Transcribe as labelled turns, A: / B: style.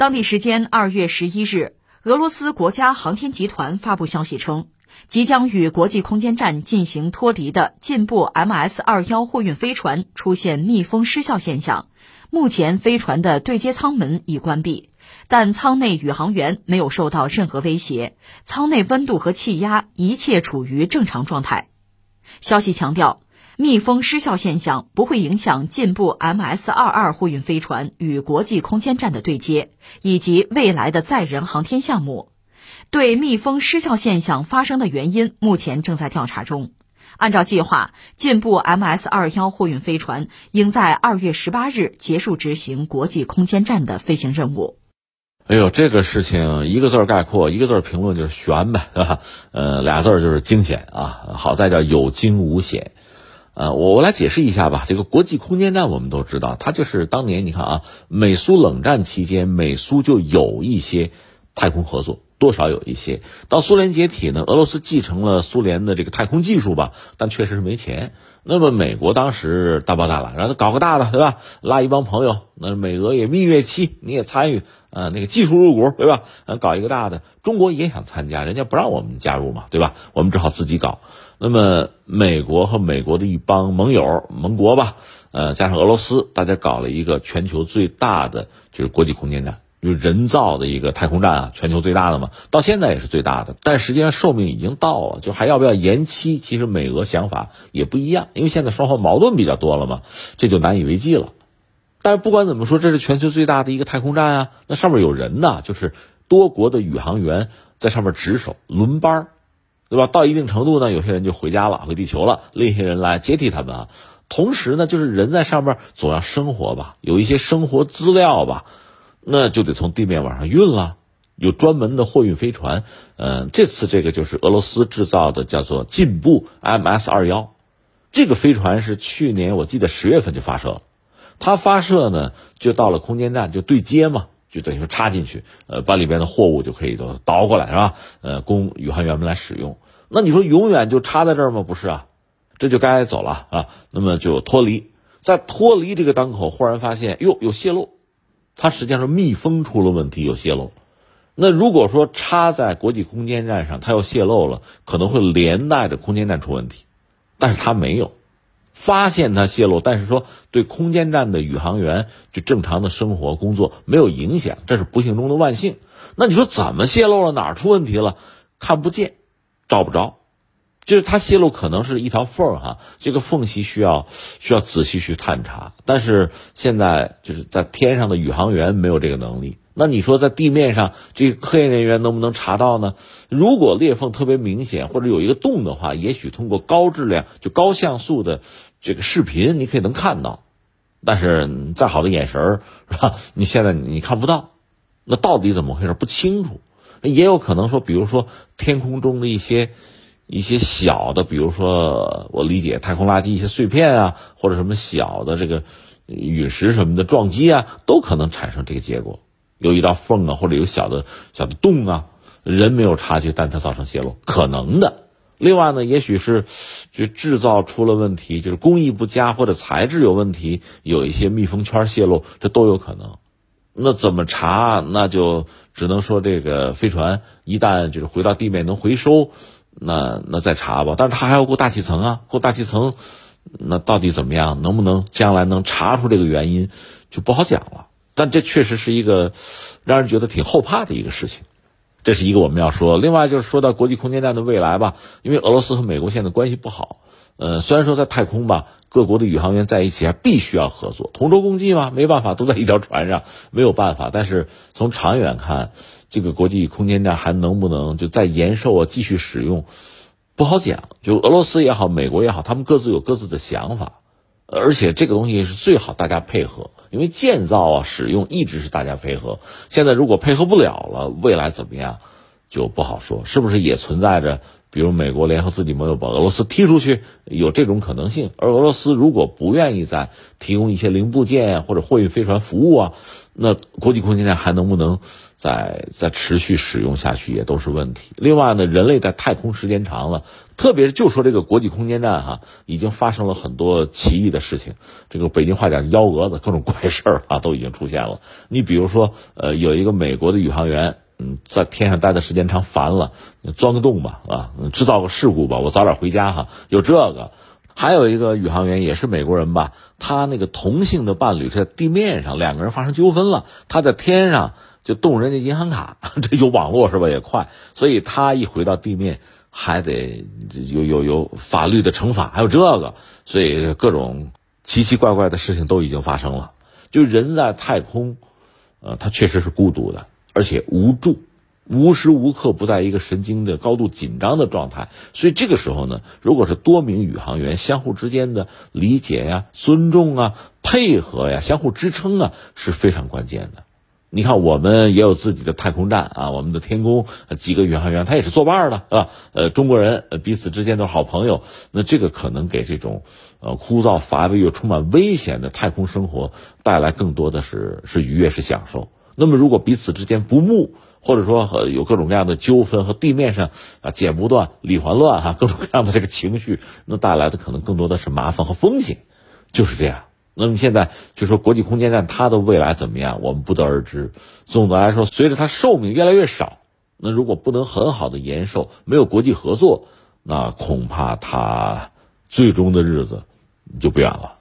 A: 当地时间二月十一日，俄罗斯国家航天集团发布消息称，即将与国际空间站进行脱离的进步 MS 二幺货运飞船出现密封失效现象。目前，飞船的对接舱门已关闭，但舱内宇航员没有受到任何威胁，舱内温度和气压一切处于正常状态。消息强调。密封失效现象不会影响进步 MS 二二货运飞船与国际空间站的对接，以及未来的载人航天项目。对密封失效现象发生的原因，目前正在调查中。按照计划，进步 MS 二幺货运飞船应在二月十八日结束执行国际空间站的飞行任务。
B: 哎呦，这个事情一个字概括，一个字评论就是悬呗，对吧？呃，俩字就是惊险啊！好在叫有惊无险。呃，我我来解释一下吧。这个国际空间站我们都知道，它就是当年你看啊，美苏冷战期间，美苏就有一些太空合作，多少有一些。到苏联解体呢，俄罗斯继承了苏联的这个太空技术吧，但确实是没钱。那么美国当时大包大揽，让他搞个大的，对吧？拉一帮朋友，那美俄也蜜月期，你也参与，呃，那个技术入股，对吧？呃，搞一个大的，中国也想参加，人家不让我们加入嘛，对吧？我们只好自己搞。那么，美国和美国的一帮盟友、盟国吧，呃，加上俄罗斯，大家搞了一个全球最大的就是国际空间站，就人造的一个太空站啊，全球最大的嘛，到现在也是最大的。但实际上寿命已经到了，就还要不要延期？其实美俄想法也不一样，因为现在双方矛盾比较多了嘛，这就难以为继了。但是不管怎么说，这是全球最大的一个太空站啊，那上面有人呢，就是多国的宇航员在上面值守轮班。对吧？到一定程度呢，有些人就回家了，回地球了，另一些人来接替他们啊。同时呢，就是人在上面总要生活吧，有一些生活资料吧，那就得从地面往上运了。有专门的货运飞船，嗯，这次这个就是俄罗斯制造的，叫做进步 MS 二幺。这个飞船是去年我记得十月份就发射了，它发射呢就到了空间站就对接嘛。就等于说插进去，呃，把里边的货物就可以都倒过来，是吧？呃，供宇航员们来使用。那你说永远就插在这儿吗？不是啊，这就该走了啊。那么就脱离，在脱离这个当口，忽然发现哟有泄漏，它实际上是密封出了问题，有泄漏。那如果说插在国际空间站上，它要泄漏了，可能会连带着空间站出问题，但是它没有。发现它泄露，但是说对空间站的宇航员就正常的生活工作没有影响，这是不幸中的万幸。那你说怎么泄露了？哪儿出问题了？看不见，找不着，就是它泄露可能是一条缝儿哈，这个缝隙需要需要仔细去探查。但是现在就是在天上的宇航员没有这个能力。那你说在地面上，这个科研人员能不能查到呢？如果裂缝特别明显，或者有一个洞的话，也许通过高质量、就高像素的这个视频，你可以能看到。但是再好的眼神是吧？你现在你看不到，那到底怎么回事？不清楚。也有可能说，比如说天空中的一些一些小的，比如说我理解太空垃圾一些碎片啊，或者什么小的这个陨石什么的撞击啊，都可能产生这个结果。有一道缝啊，或者有小的小的洞啊，人没有察觉，但它造成泄漏，可能的。另外呢，也许是就制造出了问题，就是工艺不佳或者材质有问题，有一些密封圈泄露，这都有可能。那怎么查？那就只能说这个飞船一旦就是回到地面能回收，那那再查吧。但是他还要过大气层啊，过大气层，那到底怎么样？能不能将来能查出这个原因，就不好讲了。但这确实是一个让人觉得挺后怕的一个事情，这是一个我们要说。另外就是说到国际空间站的未来吧，因为俄罗斯和美国现在关系不好，呃，虽然说在太空吧，各国的宇航员在一起还必须要合作，同舟共济嘛，没办法，都在一条船上，没有办法。但是从长远看，这个国际空间站还能不能就再延寿啊，继续使用，不好讲。就俄罗斯也好，美国也好，他们各自有各自的想法。而且这个东西是最好大家配合，因为建造啊、使用一直是大家配合。现在如果配合不了了，未来怎么样就不好说。是不是也存在着比如美国联合自己盟友把俄罗斯踢出去，有这种可能性。而俄罗斯如果不愿意再提供一些零部件或者货运飞船服务啊，那国际空间站还能不能再再持续使用下去也都是问题。另外呢，人类在太空时间长了，特别是就说这个国际空间站哈，已经发生了很多奇异的事情。这个北京话讲幺蛾子，各种怪事儿啊都已经出现了。你比如说，呃，有一个美国的宇航员。嗯，在天上待的时间长，烦了，钻个洞吧，啊，制造个事故吧，我早点回家哈。有这个，还有一个宇航员也是美国人吧，他那个同性的伴侣在地面上，两个人发生纠纷了，他在天上就动人家银行卡，这有网络是吧？也快，所以他一回到地面还得有有有法律的惩罚，还有这个，所以各种奇奇怪怪的事情都已经发生了。就人在太空，呃，他确实是孤独的。而且无助，无时无刻不在一个神经的高度紧张的状态，所以这个时候呢，如果是多名宇航员相互之间的理解呀、尊重啊、配合呀、相互支撑啊，是非常关键的。你看，我们也有自己的太空站啊，我们的天宫几个宇航员，他也是作伴的，是吧？呃，中国人彼此之间都是好朋友，那这个可能给这种呃枯燥乏味又充满危险的太空生活带来更多的是是愉悦，是享受。那么，如果彼此之间不睦，或者说有各种各样的纠纷和地面上啊剪不断理还乱哈，各种各样的这个情绪，那带来的可能更多的是麻烦和风险，就是这样。那么现在就说国际空间站它的未来怎么样，我们不得而知。总的来说，随着它寿命越来越少，那如果不能很好的延寿，没有国际合作，那恐怕它最终的日子就不远了。